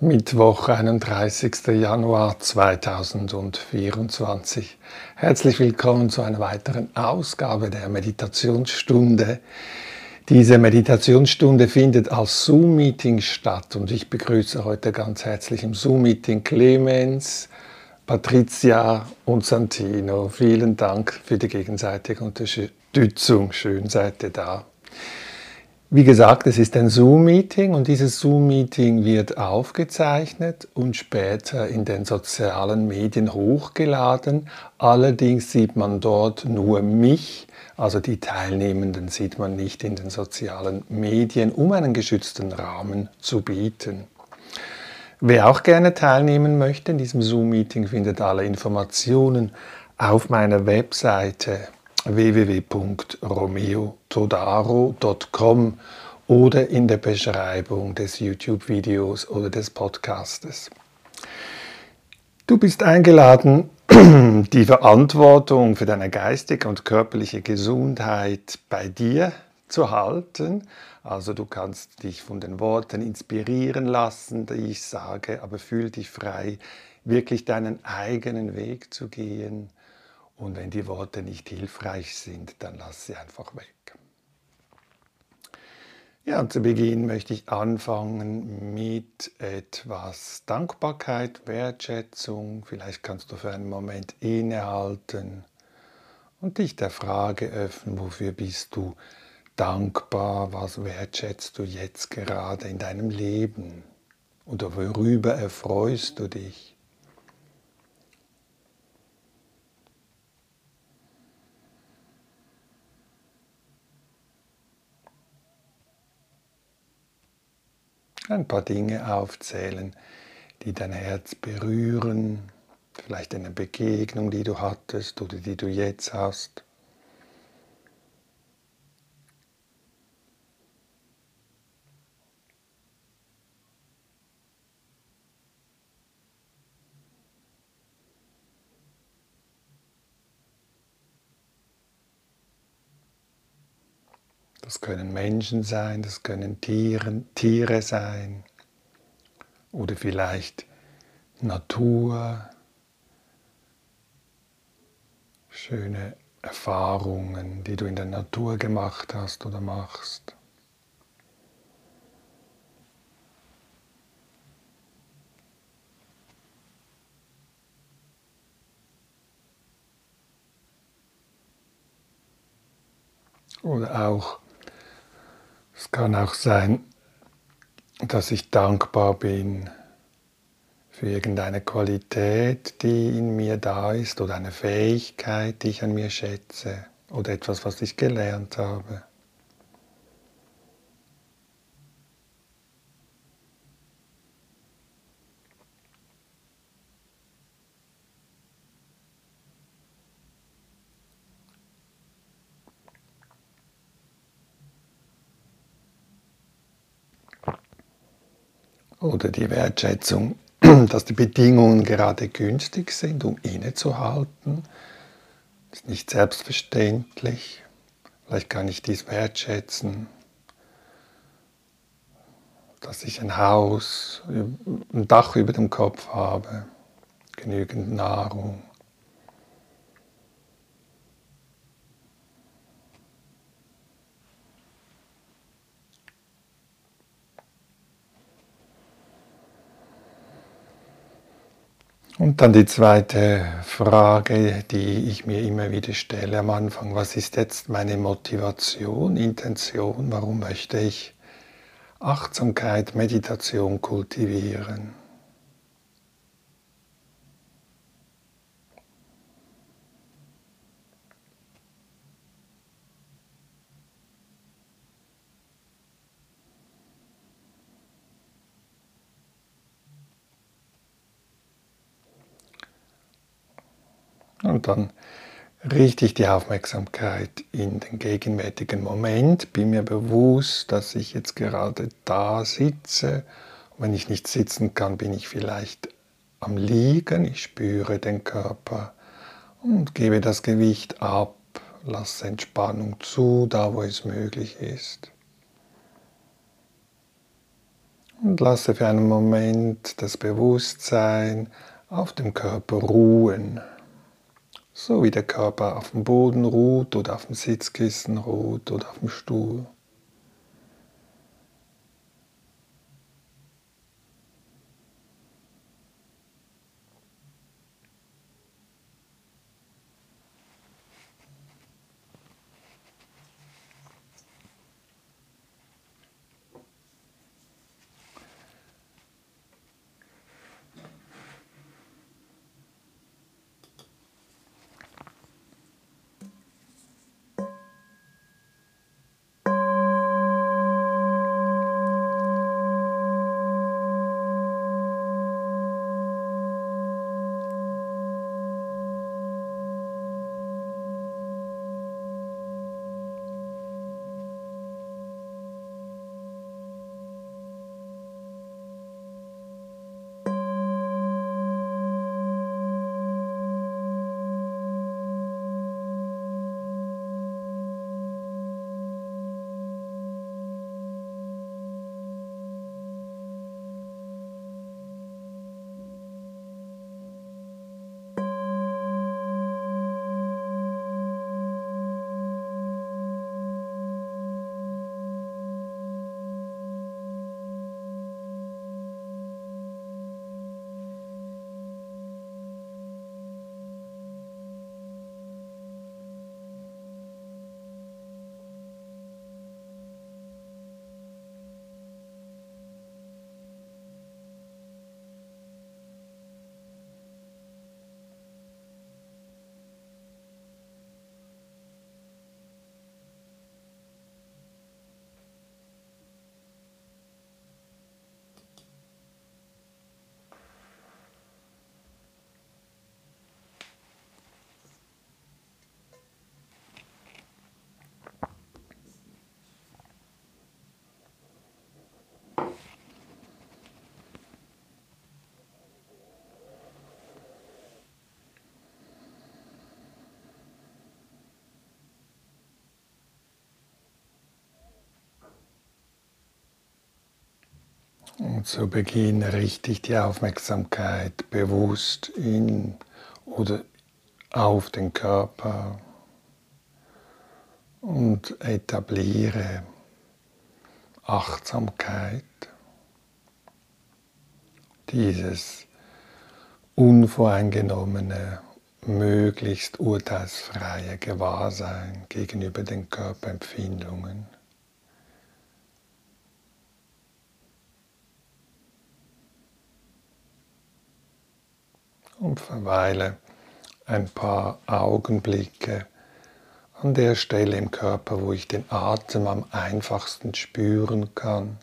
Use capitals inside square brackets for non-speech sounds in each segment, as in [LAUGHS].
Mittwoch, 31. Januar 2024. Herzlich willkommen zu einer weiteren Ausgabe der Meditationsstunde. Diese Meditationsstunde findet als Zoom-Meeting statt und ich begrüße heute ganz herzlich im Zoom-Meeting Clemens, Patricia und Santino. Vielen Dank für die gegenseitige Unterstützung. Schön seid ihr da. Wie gesagt, es ist ein Zoom-Meeting und dieses Zoom-Meeting wird aufgezeichnet und später in den sozialen Medien hochgeladen. Allerdings sieht man dort nur mich, also die Teilnehmenden sieht man nicht in den sozialen Medien, um einen geschützten Rahmen zu bieten. Wer auch gerne teilnehmen möchte in diesem Zoom-Meeting, findet alle Informationen auf meiner Webseite www.romeotodaro.com oder in der Beschreibung des YouTube-Videos oder des Podcastes. Du bist eingeladen, [CLEARS THROAT] die Verantwortung für deine geistige und körperliche Gesundheit bei dir zu halten. Also du kannst dich von den Worten inspirieren lassen, die ich sage, aber fühl dich frei, wirklich deinen eigenen Weg zu gehen und wenn die Worte nicht hilfreich sind, dann lass sie einfach weg. Ja, zu Beginn möchte ich anfangen mit etwas Dankbarkeit, Wertschätzung. Vielleicht kannst du für einen Moment innehalten und dich der Frage öffnen, wofür bist du dankbar, was wertschätzt du jetzt gerade in deinem Leben oder worüber erfreust du dich. Ein paar Dinge aufzählen, die dein Herz berühren, vielleicht eine Begegnung, die du hattest oder die du jetzt hast. Das können Menschen sein, das können Tieren, Tiere sein oder vielleicht Natur, schöne Erfahrungen, die du in der Natur gemacht hast oder machst. Oder auch es kann auch sein, dass ich dankbar bin für irgendeine Qualität, die in mir da ist oder eine Fähigkeit, die ich an mir schätze oder etwas, was ich gelernt habe. Oder die Wertschätzung, [CLEARS THROAT] dass die Bedingungen gerade günstig sind, um innezuhalten. Ist nicht selbstverständlich. Vielleicht kann ich dies wertschätzen, dass ich ein Haus, ein Dach über dem Kopf habe, genügend Nahrung. Und dann die zweite Frage, die ich mir immer wieder stelle am Anfang, was ist jetzt meine Motivation, Intention, warum möchte ich Achtsamkeit, Meditation kultivieren? Und dann richte ich die Aufmerksamkeit in den gegenwärtigen Moment, bin mir bewusst, dass ich jetzt gerade da sitze. Und wenn ich nicht sitzen kann, bin ich vielleicht am Liegen, ich spüre den Körper und gebe das Gewicht ab, lasse Entspannung zu, da wo es möglich ist. Und lasse für einen Moment das Bewusstsein auf dem Körper ruhen. So wie der Körper auf dem Boden ruht oder auf dem Sitzkissen ruht oder auf dem Stuhl. Und zu Beginn richte ich die Aufmerksamkeit bewusst in oder auf den Körper und etabliere Achtsamkeit, dieses unvoreingenommene, möglichst urteilsfreie Gewahrsein gegenüber den Körperempfindungen. Und verweile ein paar Augenblicke an der Stelle im Körper, wo ich den Atem am einfachsten spüren kann,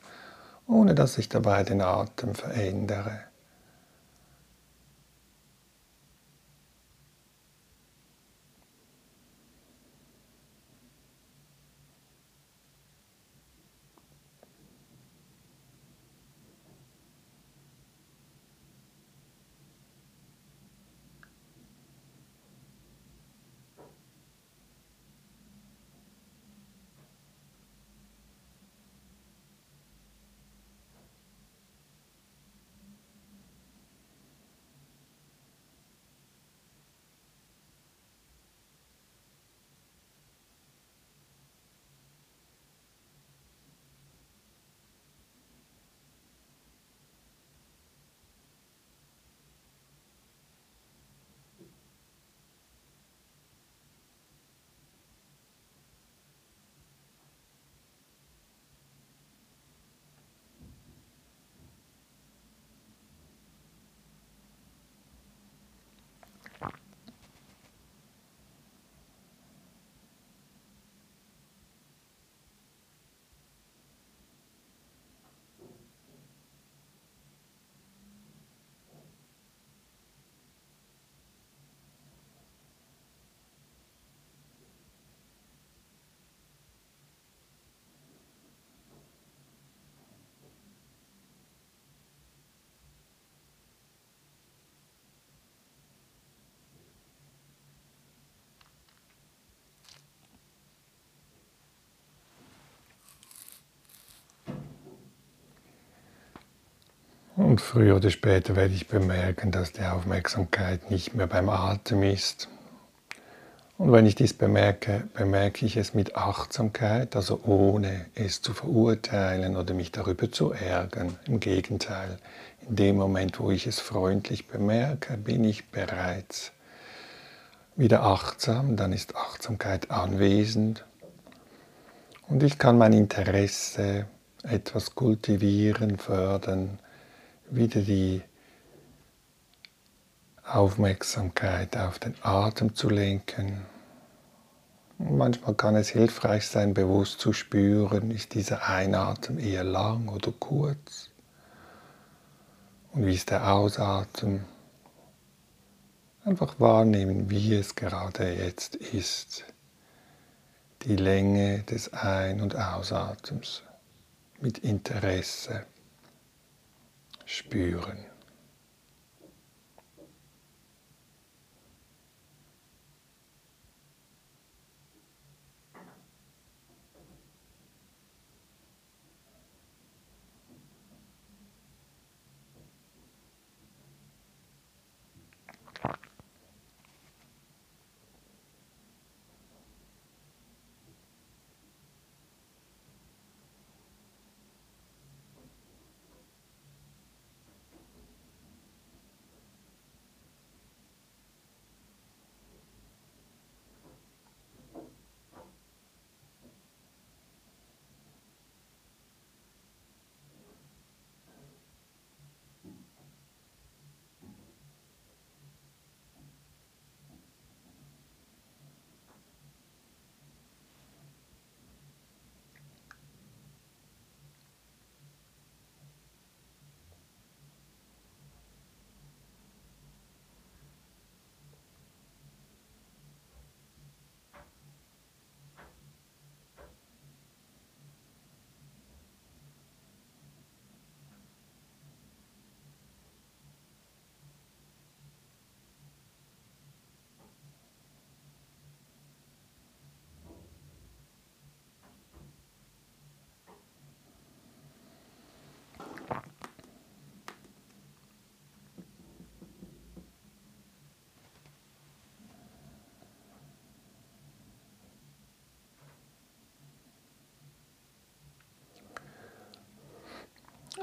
ohne dass ich dabei den Atem verändere. Und früher oder später werde ich bemerken, dass die Aufmerksamkeit nicht mehr beim Atem ist. Und wenn ich dies bemerke, bemerke ich es mit Achtsamkeit, also ohne es zu verurteilen oder mich darüber zu ärgern. Im Gegenteil, in dem Moment, wo ich es freundlich bemerke, bin ich bereits wieder achtsam, dann ist Achtsamkeit anwesend und ich kann mein Interesse etwas kultivieren, fördern, wieder die Aufmerksamkeit auf den Atem zu lenken. Manchmal kann es hilfreich sein, bewusst zu spüren, ist dieser Einatmen eher lang oder kurz? Und wie ist der Ausatmen? Einfach wahrnehmen, wie es gerade jetzt ist. Die Länge des Ein- und Ausatems mit Interesse spüren.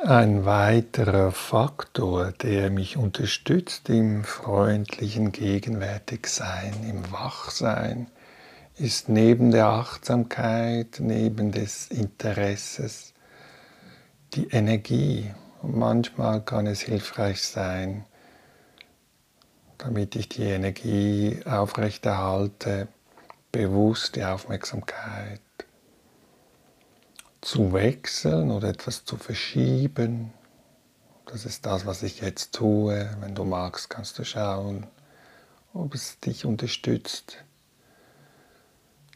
Ein weiterer Faktor, der mich unterstützt im freundlichen Gegenwärtigsein, im Wachsein, ist neben der Achtsamkeit, neben des Interesses die Energie. Manchmal kann es hilfreich sein, damit ich die Energie aufrechterhalte, bewusst die Aufmerksamkeit zu wechseln oder etwas zu verschieben. Das ist das, was ich jetzt tue. Wenn du magst, kannst du schauen, ob es dich unterstützt.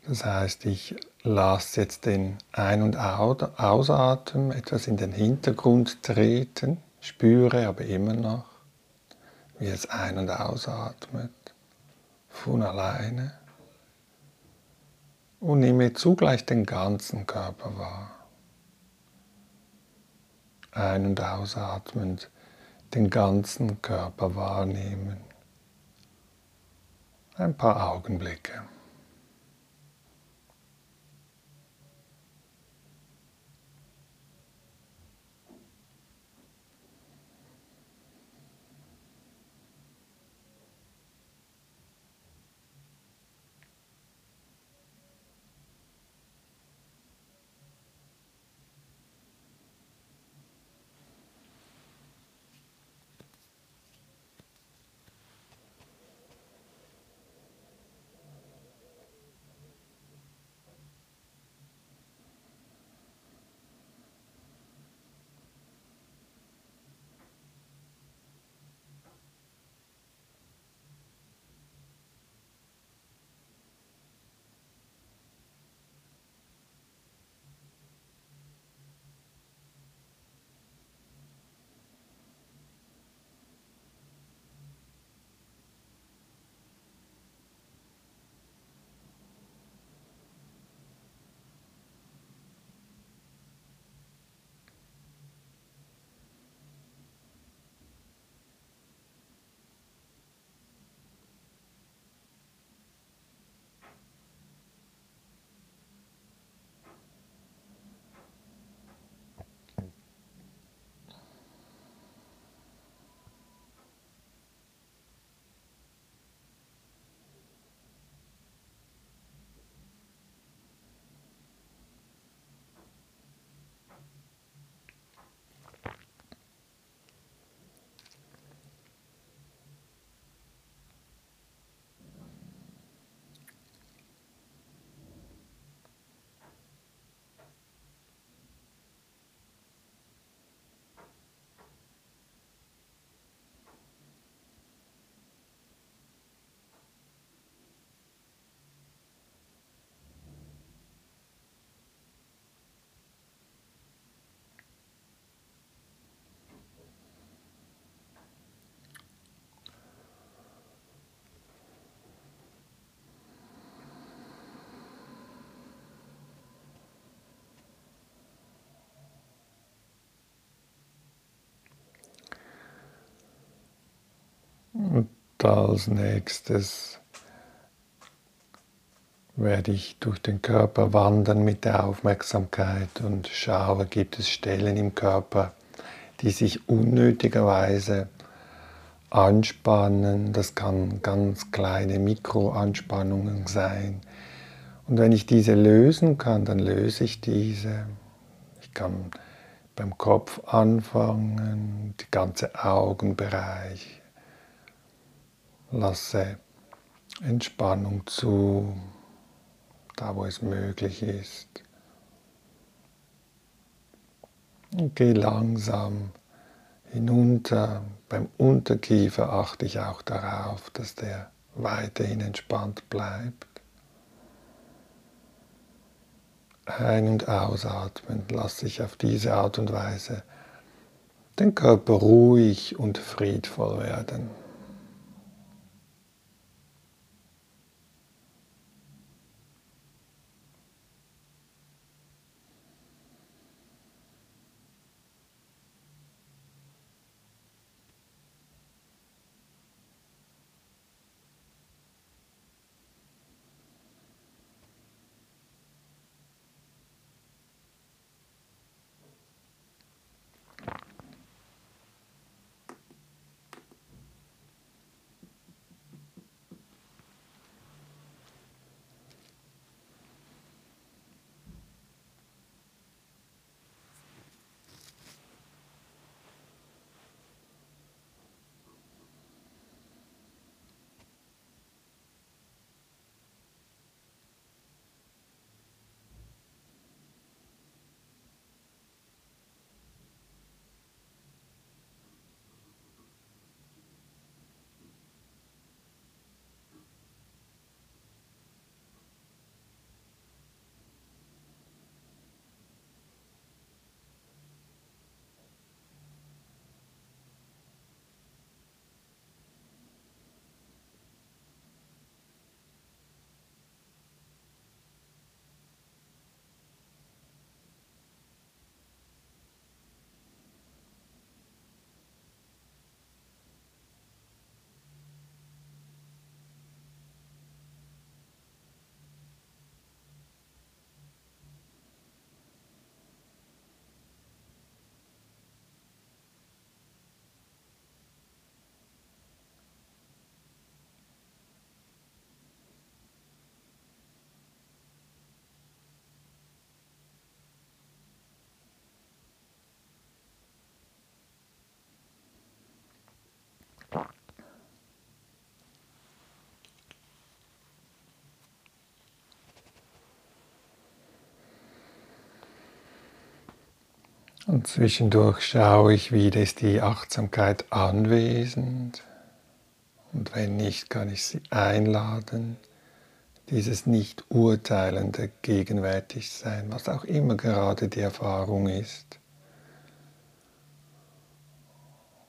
Das heißt, ich lasse jetzt den Ein- und Ausatmen etwas in den Hintergrund treten, spüre aber immer noch, wie es ein- und ausatmet von alleine und nehme zugleich den ganzen Körper wahr. Ein- und ausatmend den ganzen Körper wahrnehmen. Ein paar Augenblicke. Als nächstes werde ich durch den Körper wandern mit der Aufmerksamkeit und schaue, gibt es Stellen im Körper, die sich unnötigerweise anspannen. Das kann ganz kleine Mikroanspannungen sein. Und wenn ich diese lösen kann, dann löse ich diese. Ich kann beim Kopf anfangen, die ganze Augenbereich. Lasse Entspannung zu, da wo es möglich ist. Und gehe langsam hinunter. Beim Unterkiefer achte ich auch darauf, dass der weiterhin entspannt bleibt. Ein- und ausatmen lasse ich auf diese Art und Weise den Körper ruhig und friedvoll werden. Und zwischendurch schaue ich, wieder ist die Achtsamkeit anwesend. Und wenn nicht, kann ich sie einladen, dieses nicht urteilende Gegenwärtigsein, was auch immer gerade die Erfahrung ist.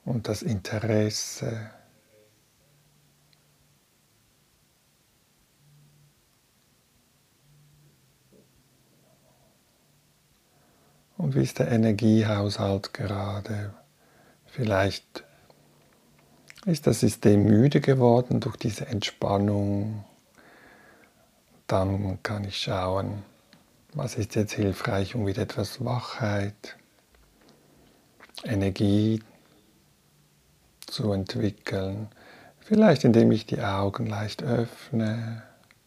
Und das Interesse Und wie ist der Energiehaushalt gerade? Vielleicht ist das System müde geworden durch diese Entspannung. Dann kann ich schauen, was ist jetzt hilfreich, um wieder etwas Wachheit, Energie zu entwickeln. Vielleicht indem ich die Augen leicht öffne,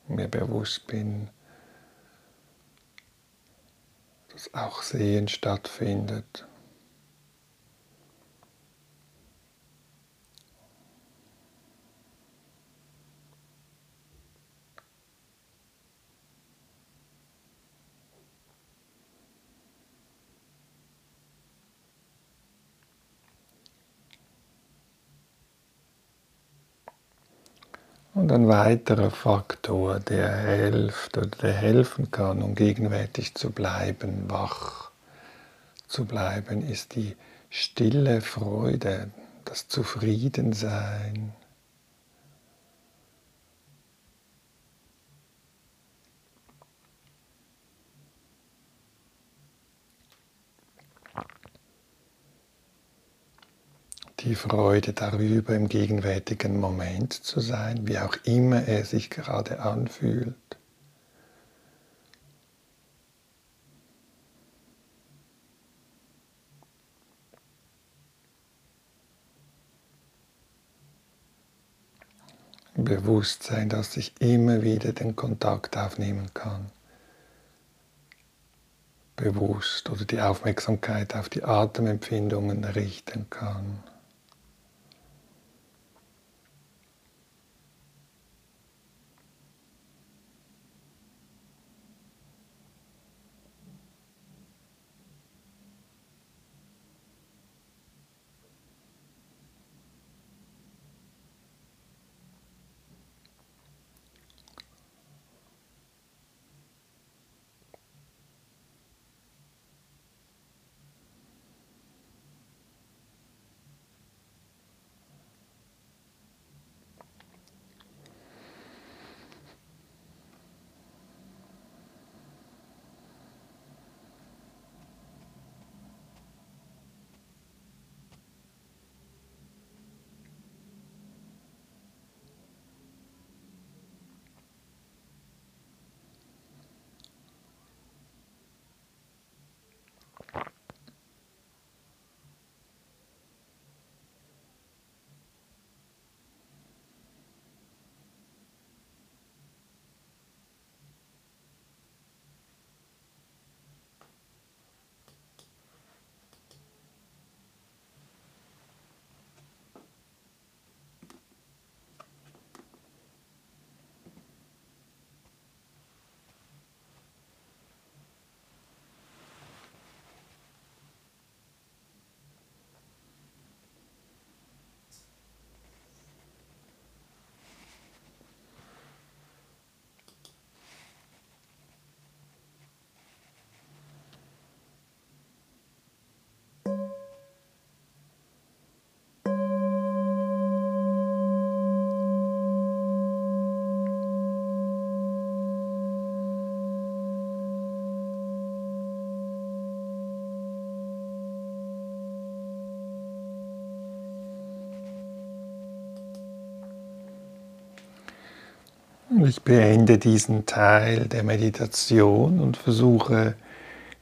mir bewusst bin, auch Sehen stattfindet. Und ein weiterer Faktor, der hilft oder der helfen kann, um gegenwärtig zu bleiben, wach zu bleiben, ist die stille Freude, das Zufriedensein. Die Freude darüber, im gegenwärtigen Moment zu sein, wie auch immer er sich gerade anfühlt. Bewusstsein, dass ich immer wieder den Kontakt aufnehmen kann. Bewusst oder die Aufmerksamkeit auf die Atemempfindungen richten kann. Ich beende diesen Teil der Meditation und versuche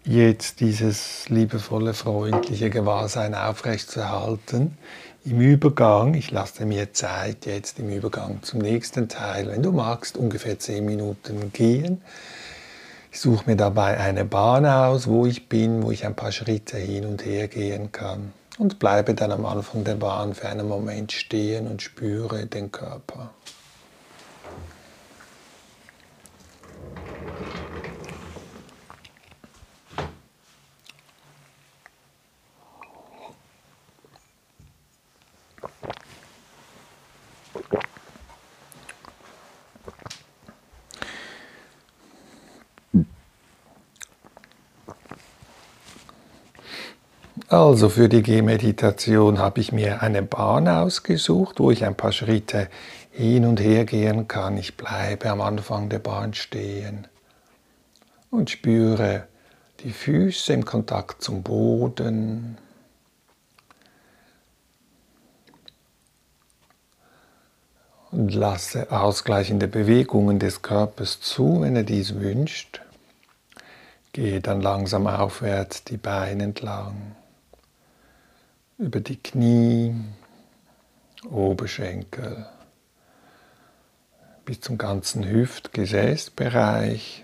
jetzt dieses liebevolle, freundliche Gewahrsein aufrechtzuerhalten. Im Übergang, ich lasse mir Zeit jetzt im Übergang zum nächsten Teil, wenn du magst, ungefähr zehn Minuten gehen. Ich suche mir dabei eine Bahn aus, wo ich bin, wo ich ein paar Schritte hin und her gehen kann und bleibe dann am Anfang der Bahn für einen Moment stehen und spüre den Körper. Also für die Gehmeditation habe ich mir eine Bahn ausgesucht, wo ich ein paar Schritte hin und her gehen kann. Ich bleibe am Anfang der Bahn stehen und spüre die Füße im Kontakt zum Boden. Und lasse ausgleichende Bewegungen des Körpers zu, wenn er dies wünscht. Gehe dann langsam aufwärts die Beine entlang über die Knie, Oberschenkel bis zum ganzen Hüftgesäßbereich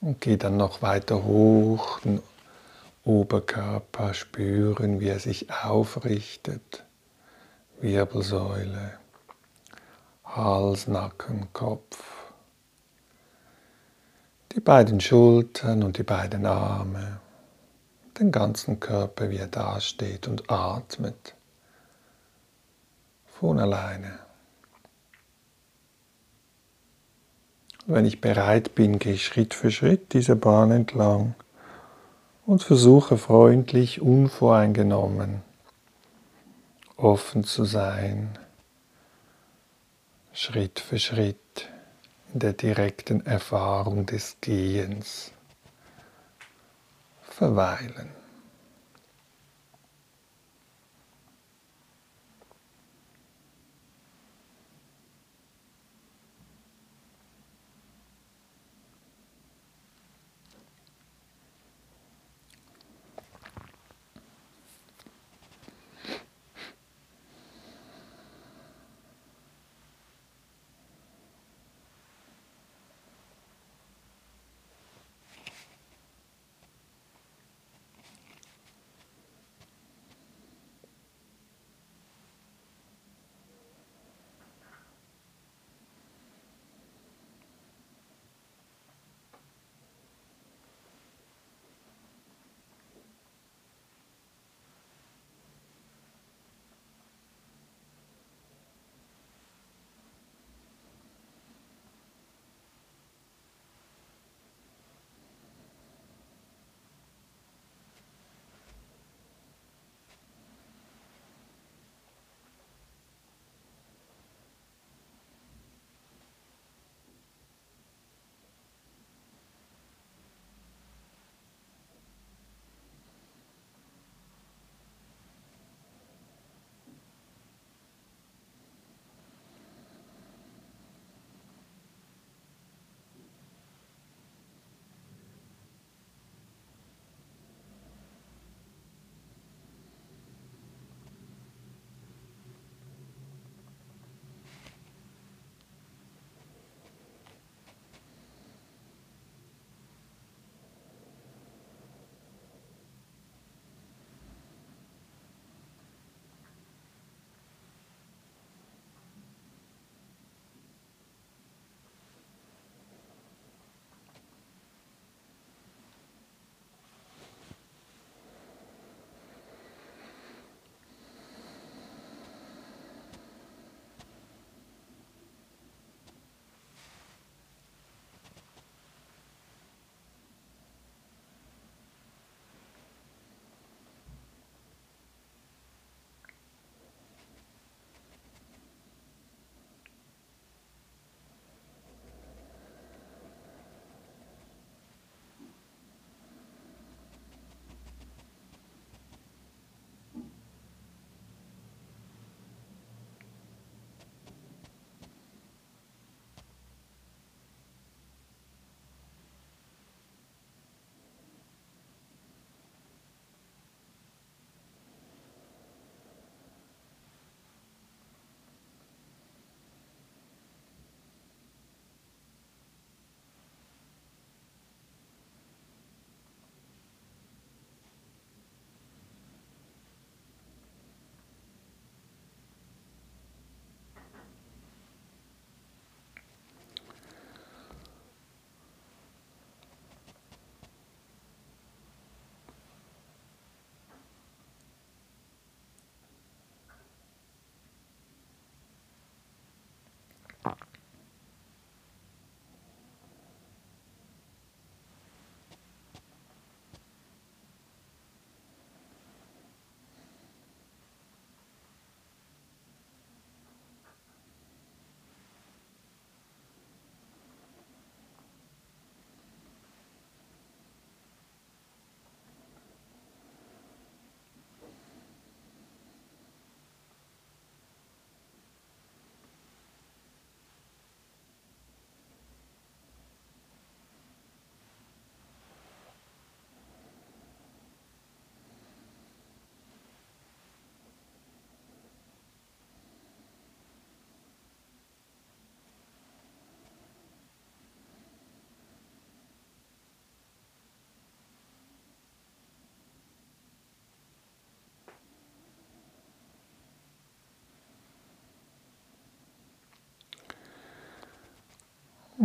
und gehe dann noch weiter hoch, den Oberkörper spüren, wie er sich aufrichtet, Wirbelsäule, Hals, Nacken, Kopf, die beiden Schultern und die beiden Arme den ganzen Körper, wie er dasteht und atmet. Von alleine. Wenn ich bereit bin, gehe ich Schritt für Schritt diese Bahn entlang und versuche freundlich, unvoreingenommen, offen zu sein, Schritt für Schritt in der direkten Erfahrung des Gehens verweilen.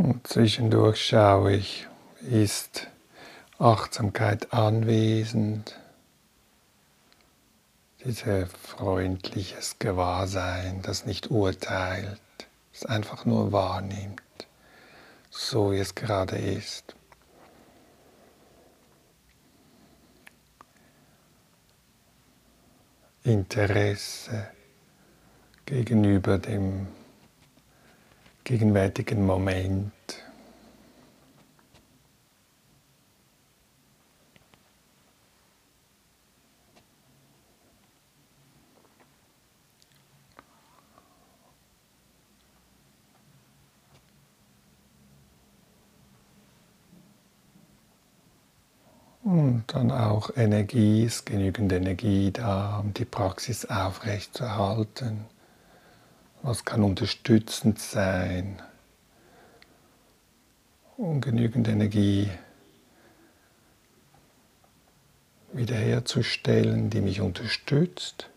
Und zwischendurch schaue ich, ist Achtsamkeit anwesend, dieses freundliches Gewahrsein, das nicht urteilt, es einfach nur wahrnimmt, so wie es gerade ist. Interesse gegenüber dem gegenwärtigen Moment. Und dann auch Energie, ist genügend Energie da, um die Praxis aufrechtzuerhalten. Was kann unterstützend sein, um genügend Energie wiederherzustellen, die mich unterstützt,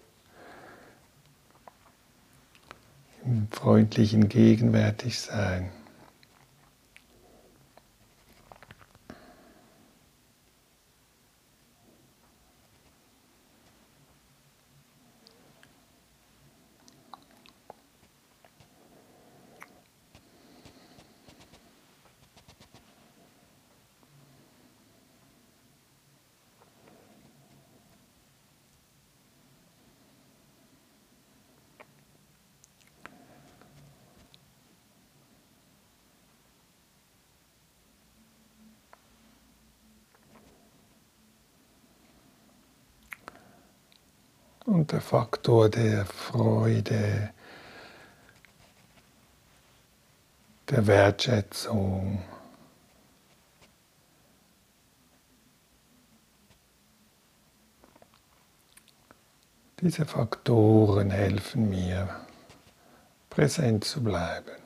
im freundlichen Gegenwärtigsein. Und der Faktor der Freude, der Wertschätzung, Diese Faktoren helfen mir, präsent zu bleiben.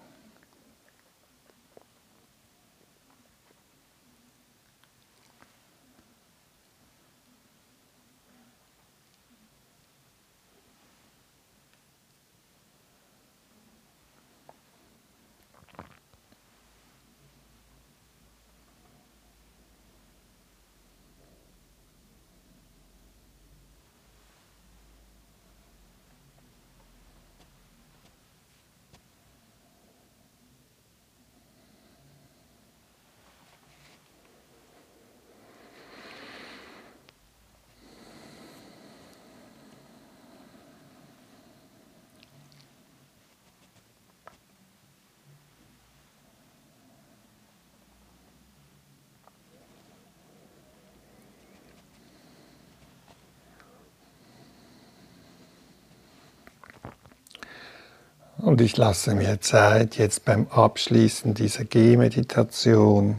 Und ich lasse mir Zeit jetzt beim Abschließen dieser Gehmeditation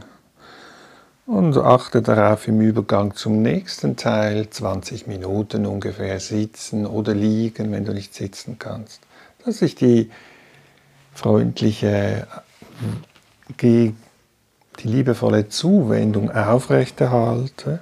und achte darauf im Übergang zum nächsten Teil, 20 Minuten ungefähr sitzen oder liegen, wenn du nicht sitzen kannst, dass ich die freundliche, die liebevolle Zuwendung aufrechterhalte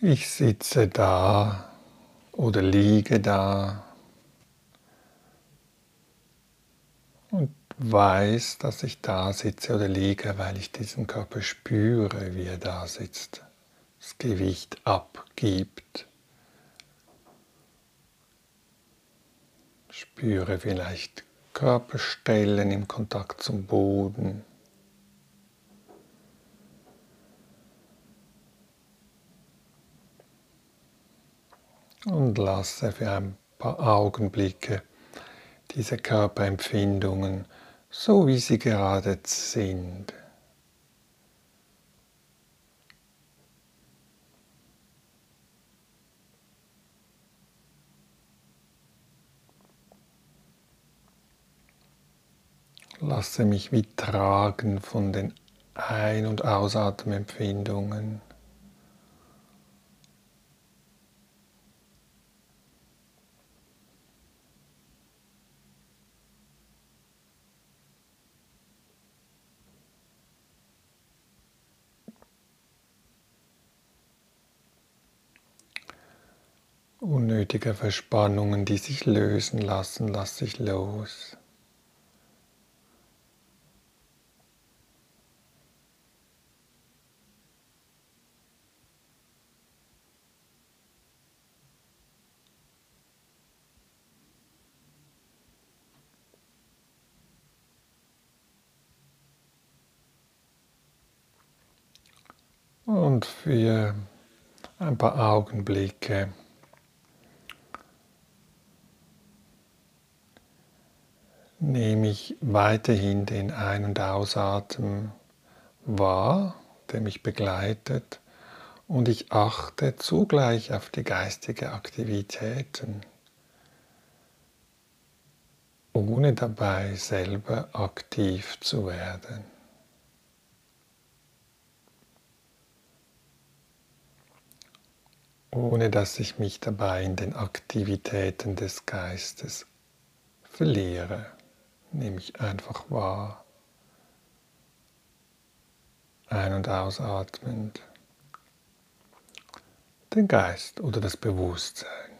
Ich sitze da oder liege da und weiß, dass ich da sitze oder liege, weil ich diesen Körper spüre, wie er da sitzt, das Gewicht abgibt. Spüre vielleicht Körperstellen im Kontakt zum Boden. Und lasse für ein paar Augenblicke diese Körperempfindungen so wie sie gerade sind. Lasse mich wie tragen von den Ein- und Ausatmempfindungen. Unnötige Verspannungen, die sich lösen lassen, lasse ich los. Und für ein paar Augenblicke nehme ich weiterhin den Ein- und Ausatmen wahr, der mich begleitet, und ich achte zugleich auf die geistige Aktivitäten, ohne dabei selber aktiv zu werden. ohne dass ich mich dabei in den Aktivitäten des Geistes verliere nehme ich einfach wahr. Ein- und ausatmend. Den Geist oder das Bewusstsein.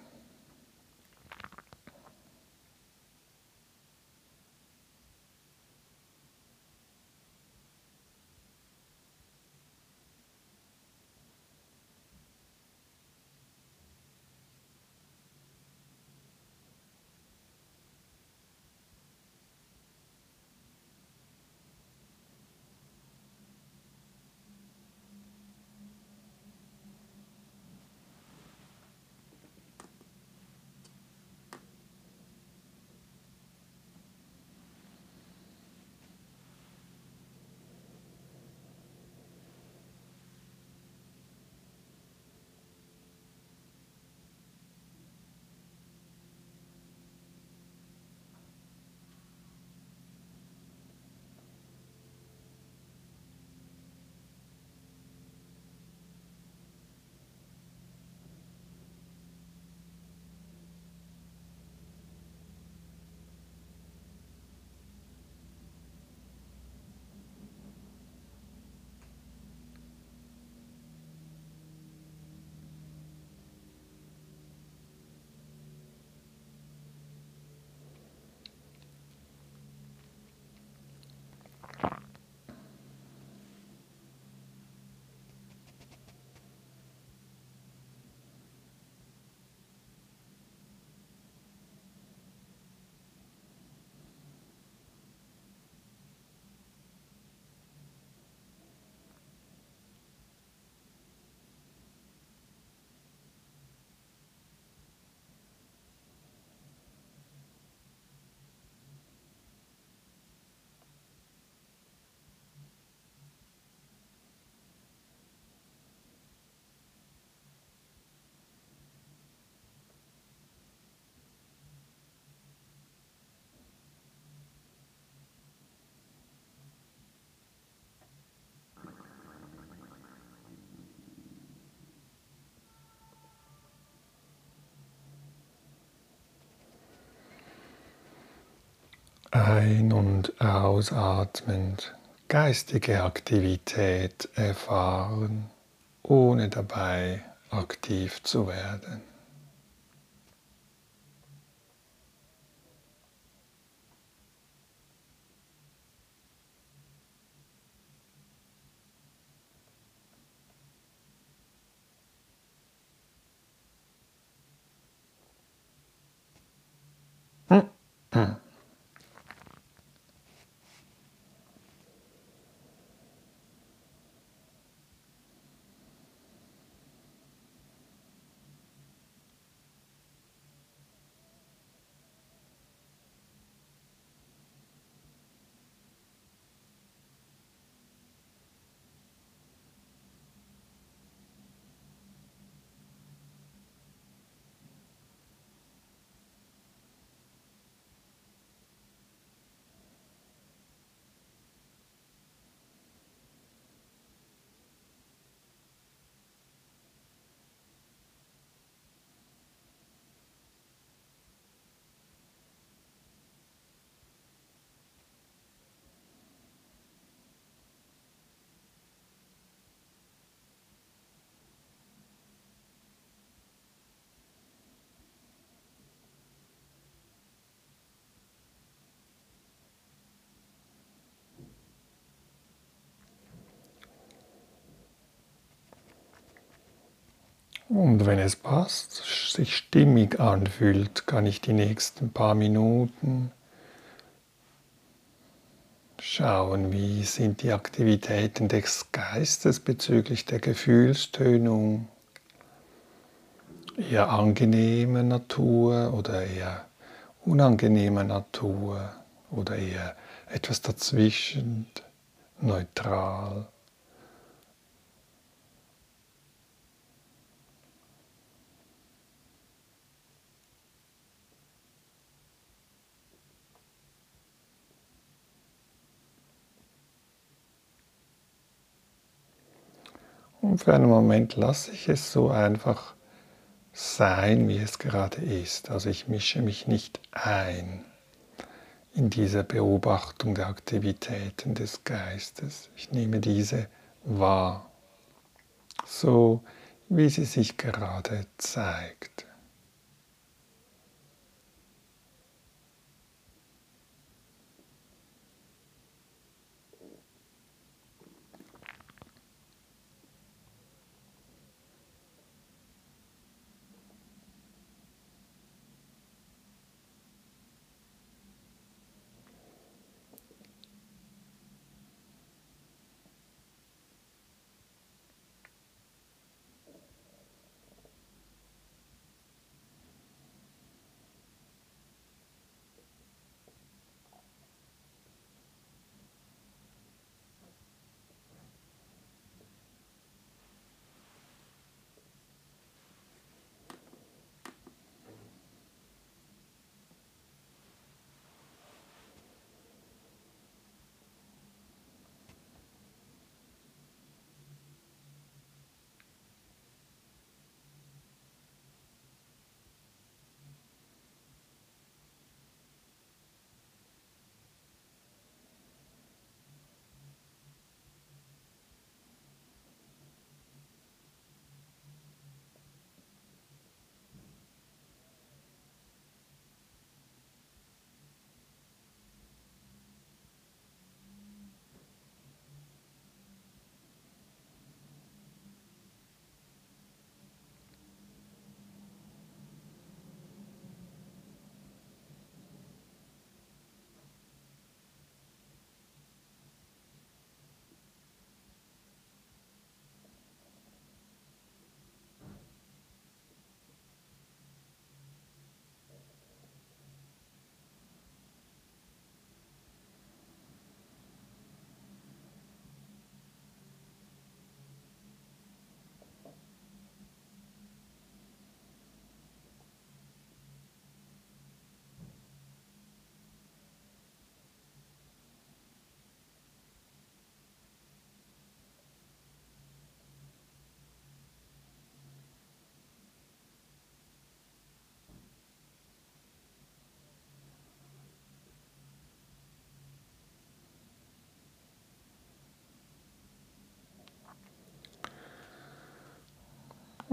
Ein- und ausatmend geistige Aktivität erfahren, ohne dabei aktiv zu werden. Und wenn es passt, sich stimmig anfühlt, kann ich die nächsten paar Minuten schauen, wie sind die Aktivitäten des Geistes bezüglich der Gefühlstönung, eher angenehmer Natur oder eher unangenehmer Natur oder eher etwas dazwischen, neutral. Und für einen Moment lasse ich es so einfach sein, wie es gerade ist. Also ich mische mich nicht ein in diese Beobachtung der Aktivitäten des Geistes. Ich nehme diese wahr, so wie sie sich gerade zeigt.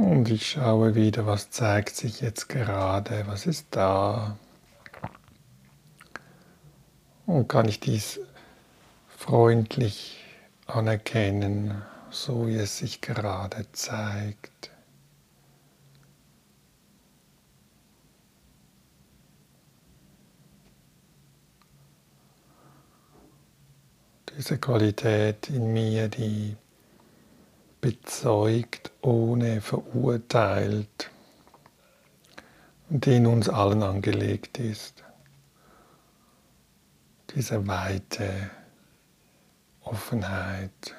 Und ich schaue wieder, was zeigt sich jetzt gerade, was ist da. Und kann ich dies freundlich anerkennen, so wie es sich gerade zeigt. Diese Qualität in mir, die bezeugt, ohne verurteilt die in uns allen angelegt ist. Diese weite Offenheit.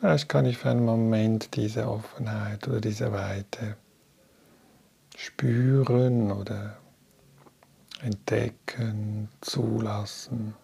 Vielleicht kann ich für einen Moment diese Offenheit oder diese Weite spüren oder entdecken, zulassen.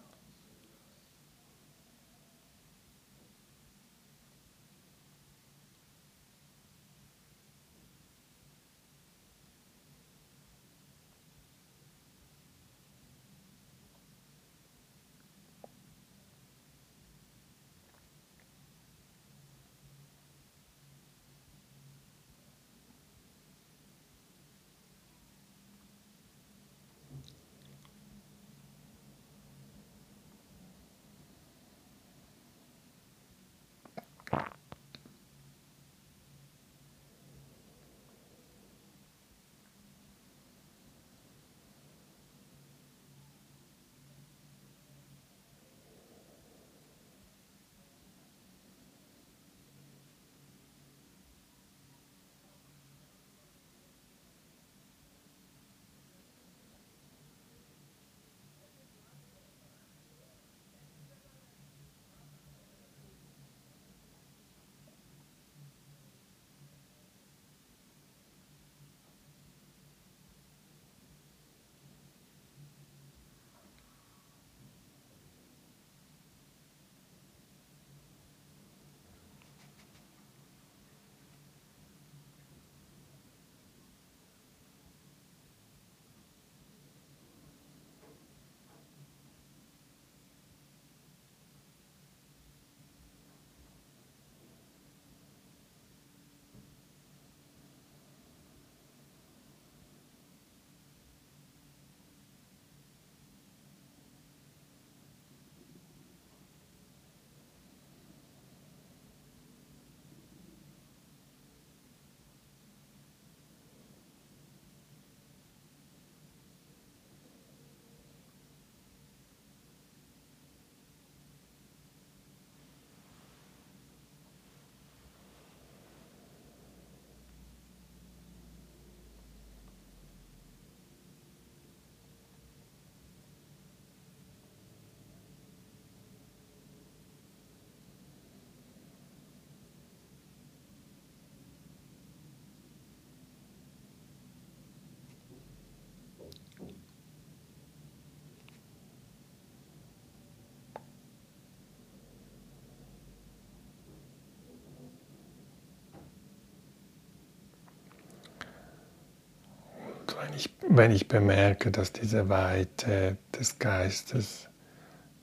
Wenn ich, wenn ich bemerke, dass diese Weite des Geistes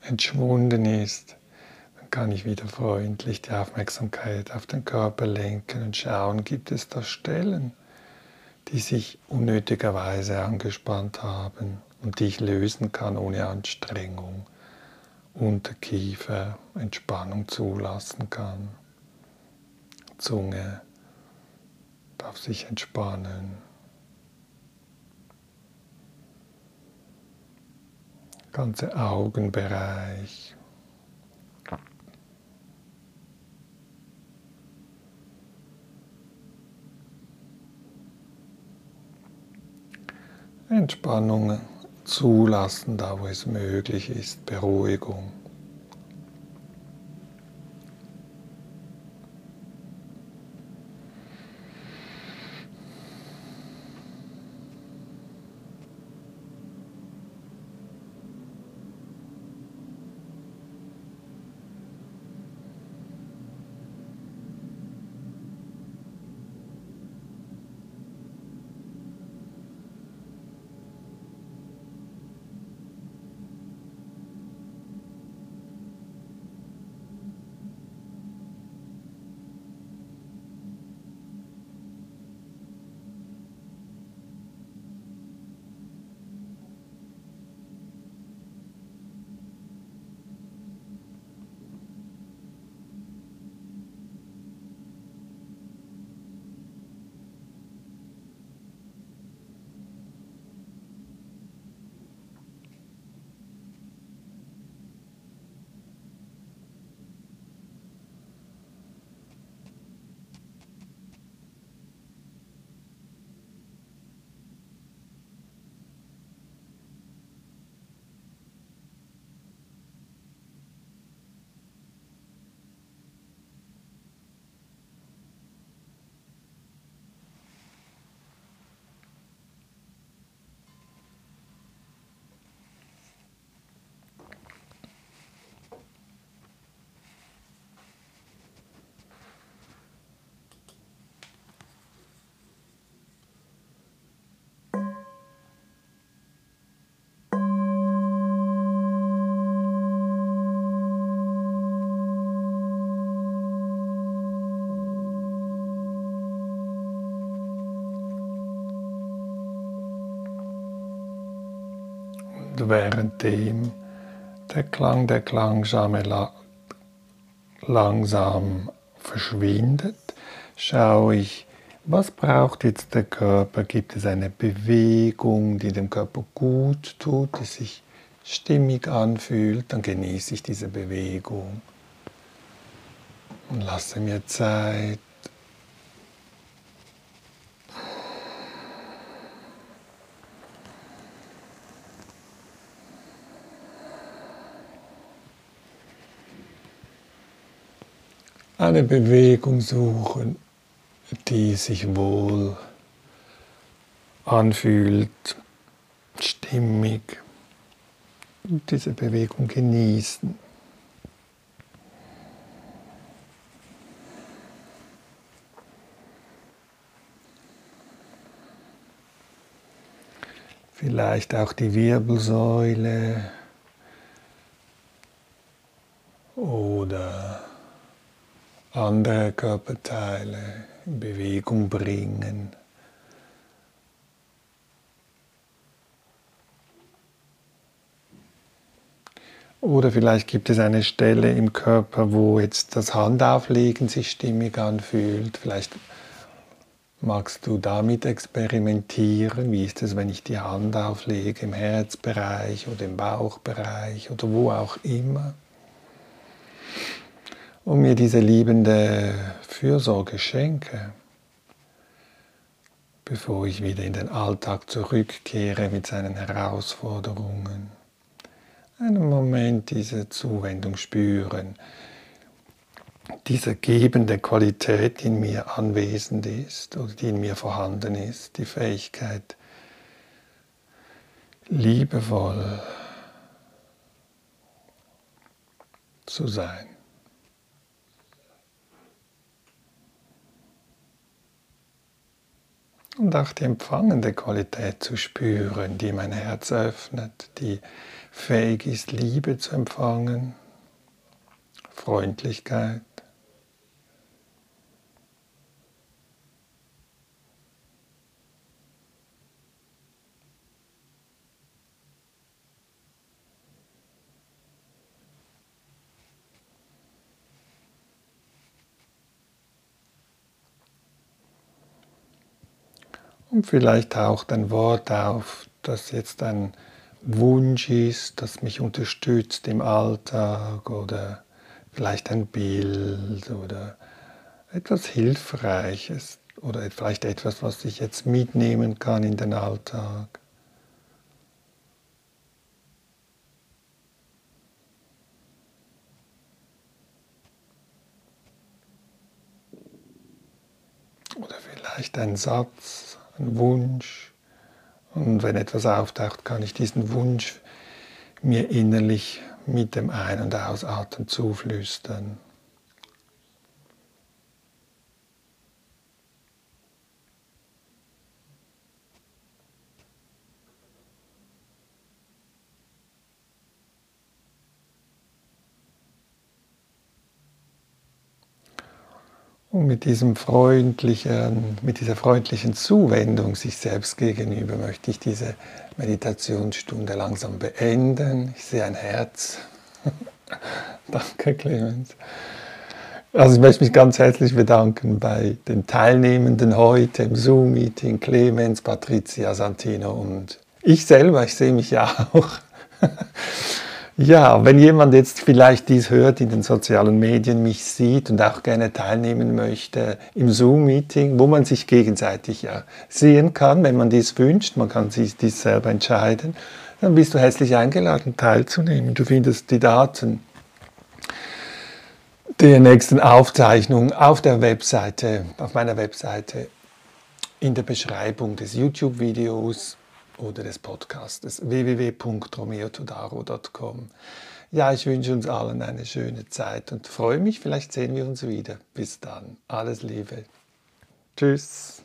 entschwunden ist, dann kann ich wieder freundlich die Aufmerksamkeit auf den Körper lenken und schauen, gibt es da Stellen, die sich unnötigerweise angespannt haben und die ich lösen kann ohne Anstrengung. Unterkiefer Entspannung zulassen kann. Zunge darf sich entspannen. Ganze Augenbereich. Entspannung zulassen, da wo es möglich ist, Beruhigung. Währenddem der Klang der Klangschale langsam verschwindet, schaue ich, was braucht jetzt der Körper? Gibt es eine Bewegung, die dem Körper gut tut, die sich stimmig anfühlt? Dann genieße ich diese Bewegung und lasse mir Zeit. Eine Bewegung suchen, die sich wohl anfühlt, stimmig, diese Bewegung genießen. Vielleicht auch die Wirbelsäule oder andere Körperteile in Bewegung bringen. Oder vielleicht gibt es eine Stelle im Körper, wo jetzt das Handauflegen sich stimmig anfühlt. Vielleicht magst du damit experimentieren. Wie ist es, wenn ich die Hand auflege im Herzbereich oder im Bauchbereich oder wo auch immer? Und mir diese liebende Fürsorge schenke, bevor ich wieder in den Alltag zurückkehre mit seinen Herausforderungen. Einen Moment diese Zuwendung spüren, diese gebende Qualität, die in mir anwesend ist oder die in mir vorhanden ist, die Fähigkeit, liebevoll zu sein. Und auch die empfangende Qualität zu spüren, die mein Herz öffnet, die fähig ist, Liebe zu empfangen, Freundlichkeit. Und vielleicht taucht ein Wort auf, das jetzt ein Wunsch ist, das mich unterstützt im Alltag oder vielleicht ein Bild oder etwas Hilfreiches oder vielleicht etwas, was ich jetzt mitnehmen kann in den Alltag. Oder vielleicht ein Satz, ein Wunsch. Und wenn etwas auftaucht, kann ich diesen Wunsch mir innerlich mit dem Ein- und Ausatmen zuflüstern. Mit, diesem freundlichen, mit dieser freundlichen Zuwendung sich selbst gegenüber möchte ich diese Meditationsstunde langsam beenden. Ich sehe ein Herz. [LAUGHS] Danke, Clemens. Also ich möchte mich ganz herzlich bedanken bei den Teilnehmenden heute im Zoom-Meeting, Clemens, Patricia, Santino und ich selber, ich sehe mich ja auch. [LAUGHS] Ja, wenn jemand jetzt vielleicht dies hört, in den sozialen Medien mich sieht und auch gerne teilnehmen möchte im Zoom-Meeting, wo man sich gegenseitig ja sehen kann, wenn man dies wünscht, man kann sich dies selber entscheiden, dann bist du herzlich eingeladen, teilzunehmen. Du findest die Daten der nächsten Aufzeichnung auf der Webseite, auf meiner Webseite, in der Beschreibung des YouTube-Videos oder des Podcastes www.romeotodaro.com. Ja, ich wünsche uns allen eine schöne Zeit und freue mich, vielleicht sehen wir uns wieder. Bis dann. Alles Liebe. Tschüss.